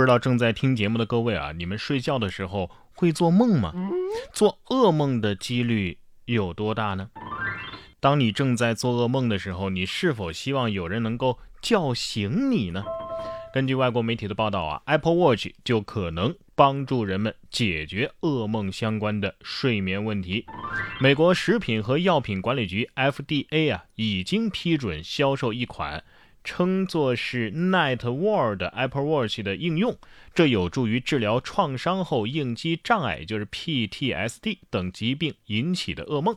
不知道正在听节目的各位啊，你们睡觉的时候会做梦吗？做噩梦的几率有多大呢？当你正在做噩梦的时候，你是否希望有人能够叫醒你呢？根据外国媒体的报道啊，Apple Watch 就可能帮助人们解决噩梦相关的睡眠问题。美国食品和药品管理局 FDA 啊，已经批准销售一款。称作是 Night Ward Apple Watch 的应用，这有助于治疗创伤后应激障碍，就是 PTSD 等疾病引起的噩梦。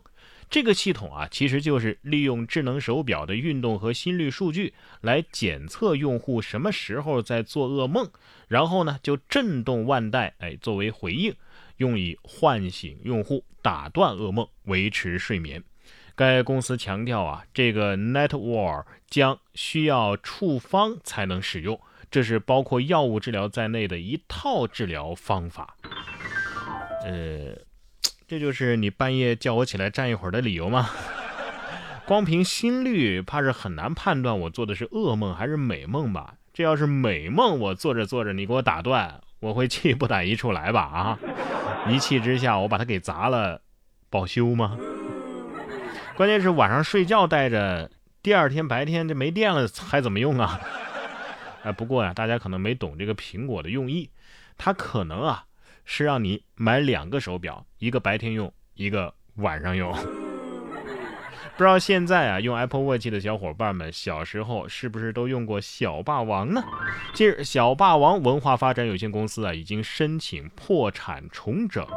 这个系统啊，其实就是利用智能手表的运动和心率数据来检测用户什么时候在做噩梦，然后呢就震动腕带，哎，作为回应，用以唤醒用户，打断噩梦，维持睡眠。该公司强调啊，这个 Netwar 将需要处方才能使用，这是包括药物治疗在内的一套治疗方法。呃，这就是你半夜叫我起来站一会儿的理由吗？光凭心率，怕是很难判断我做的是噩梦还是美梦吧？这要是美梦，我做着做着你给我打断，我会气不打一处来吧？啊！一气之下我把它给砸了，保修吗？关键是晚上睡觉带着，第二天白天这没电了还怎么用啊？哎，不过呀，大家可能没懂这个苹果的用意，它可能啊是让你买两个手表，一个白天用，一个晚上用。不知道现在啊，用 Apple Watch 的小伙伴们，小时候是不是都用过小霸王呢？近日，小霸王文化发展有限公司啊，已经申请破产重整，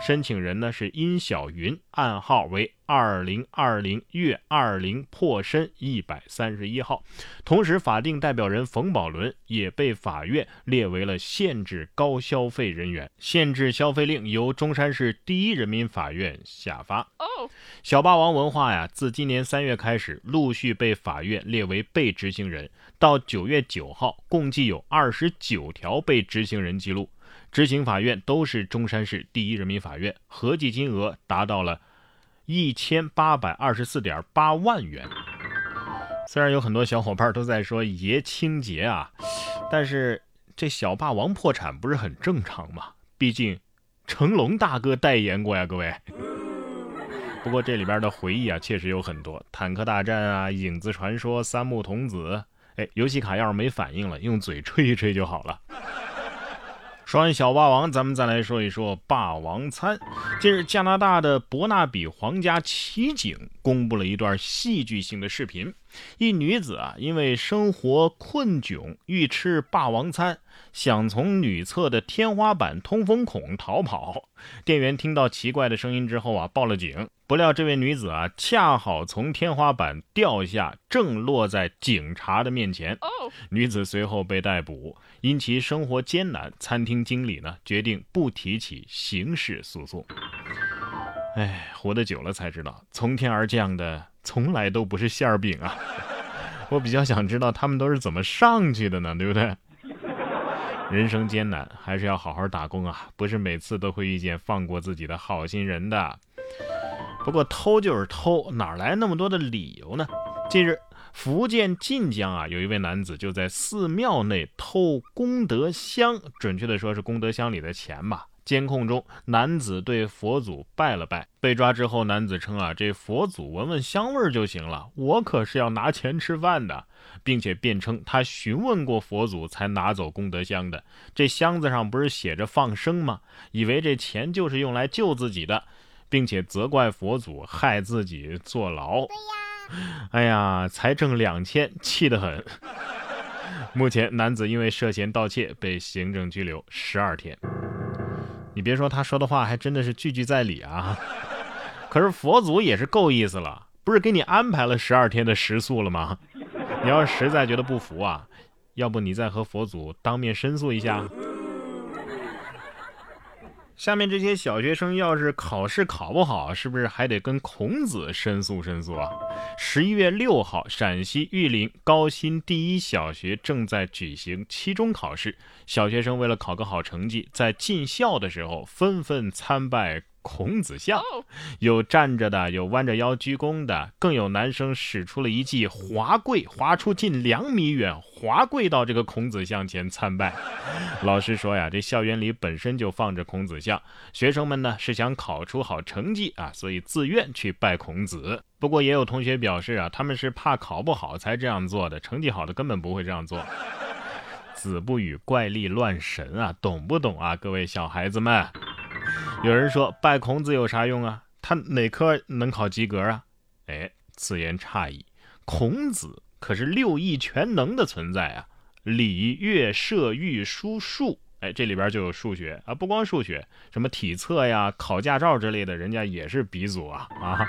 申请人呢是殷小云，暗号为。二零二零月二零破申一百三十一号，同时法定代表人冯宝伦也被法院列为了限制高消费人员，限制消费令由中山市第一人民法院下发。哦小霸王文化呀，自今年三月开始陆续被法院列为被执行人，到九月九号，共计有二十九条被执行人记录，执行法院都是中山市第一人民法院，合计金额达到了。一千八百二十四点八万元。虽然有很多小伙伴都在说爷清洁啊，但是这小霸王破产不是很正常吗？毕竟成龙大哥代言过呀，各位。不过这里边的回忆啊，确实有很多，坦克大战啊，影子传说，三木童子。哎，游戏卡要是没反应了，用嘴吹一吹就好了。说完小霸王，咱们再来说一说霸王餐。近日，加拿大的伯纳比皇家骑警公布了一段戏剧性的视频。一女子啊，因为生活困窘，欲吃霸王餐，想从女厕的天花板通风孔逃跑。店员听到奇怪的声音之后啊，报了警。不料这位女子啊，恰好从天花板掉下，正落在警察的面前。女子随后被逮捕。因其生活艰难，餐厅经理呢决定不提起刑事诉讼。哎，活得久了才知道，从天而降的从来都不是馅儿饼啊！我比较想知道他们都是怎么上去的呢？对不对？人生艰难，还是要好好打工啊！不是每次都会遇见放过自己的好心人的。不过偷就是偷，哪来那么多的理由呢？近日。福建晋江啊，有一位男子就在寺庙内偷功德箱，准确的说是功德箱里的钱吧。监控中，男子对佛祖拜了拜。被抓之后，男子称啊，这佛祖闻闻香味就行了，我可是要拿钱吃饭的，并且辩称他询问过佛祖才拿走功德箱的。这箱子上不是写着放生吗？以为这钱就是用来救自己的，并且责怪佛祖害自己坐牢。对呀。哎呀，才挣两千，气得很。目前，男子因为涉嫌盗窃被行政拘留十二天。你别说，他说的话还真的是句句在理啊。可是佛祖也是够意思了，不是给你安排了十二天的食宿了吗？你要实在觉得不服啊，要不你再和佛祖当面申诉一下。下面这些小学生要是考试考不好，是不是还得跟孔子申诉申诉啊？十一月六号，陕西玉林高新第一小学正在举行期中考试，小学生为了考个好成绩，在进校的时候纷纷参拜孔子像，有站着的，有弯着腰鞠躬的，更有男生使出了一记滑跪，滑出近两米远，滑跪到这个孔子像前参拜。老师说呀，这校园里本身就放着孔子像，学生们呢是想考出好成绩啊，所以自愿去拜孔子。不过也有同学表示啊，他们是怕考不好才这样做的，成绩好的根本不会这样做。子不语怪力乱神啊，懂不懂啊，各位小孩子们？有人说拜孔子有啥用啊？他哪科能考及格啊？哎，此言差矣。孔子可是六艺全能的存在啊，礼乐射御书数，哎，这里边就有数学啊，不光数学，什么体测呀、考驾照之类的，人家也是鼻祖啊啊。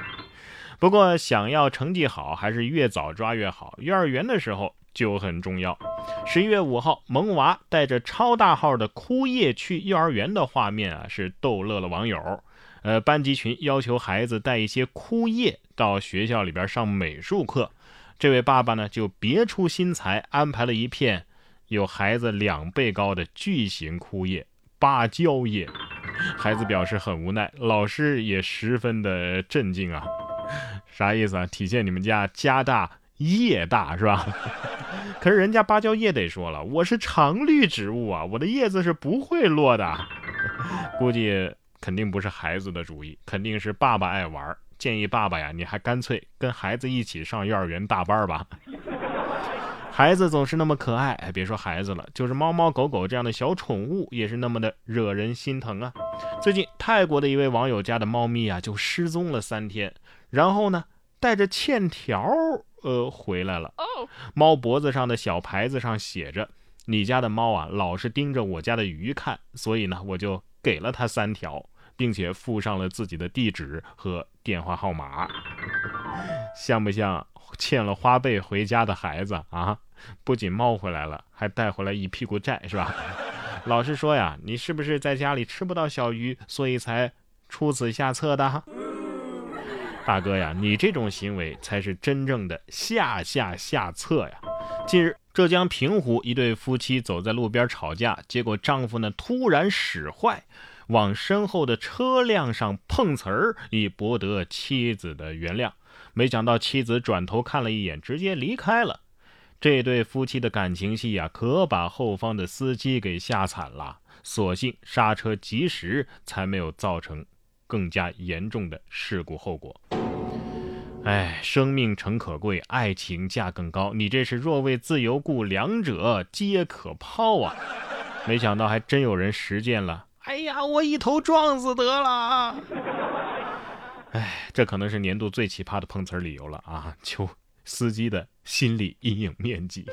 不过想要成绩好，还是越早抓越好。幼儿园的时候。就很重要。十一月五号，萌娃带着超大号的枯叶去幼儿园的画面啊，是逗乐了网友。呃，班级群要求孩子带一些枯叶到学校里边上美术课，这位爸爸呢就别出心裁，安排了一片有孩子两倍高的巨型枯叶——芭蕉叶。孩子表示很无奈，老师也十分的震惊啊。啥意思啊？体现你们家家大叶大是吧？可是人家芭蕉叶得说了，我是常绿植物啊，我的叶子是不会落的。估计肯定不是孩子的主意，肯定是爸爸爱玩。建议爸爸呀，你还干脆跟孩子一起上幼儿园大班吧。孩子总是那么可爱，别说孩子了，就是猫猫狗狗这样的小宠物也是那么的惹人心疼啊。最近泰国的一位网友家的猫咪啊就失踪了三天，然后呢带着欠条。呃，回来了。猫脖子上的小牌子上写着：“你家的猫啊，老是盯着我家的鱼看，所以呢，我就给了它三条，并且附上了自己的地址和电话号码。”像不像欠了花呗回家的孩子啊？不仅猫回来了，还带回来一屁股债，是吧？老实说呀，你是不是在家里吃不到小鱼，所以才出此下策的？大哥呀，你这种行为才是真正的下下下策呀！近日，浙江平湖一对夫妻走在路边吵架，结果丈夫呢突然使坏，往身后的车辆上碰瓷儿，以博得妻子的原谅。没想到妻子转头看了一眼，直接离开了。这对夫妻的感情戏呀，可把后方的司机给吓惨了。所幸刹车及时，才没有造成。更加严重的事故后果。哎，生命诚可贵，爱情价更高。你这是若为自由故，两者皆可抛啊！没想到还真有人实践了。哎呀，我一头撞死得了。哎，这可能是年度最奇葩的碰瓷理由了啊！求司机的心理阴影面积。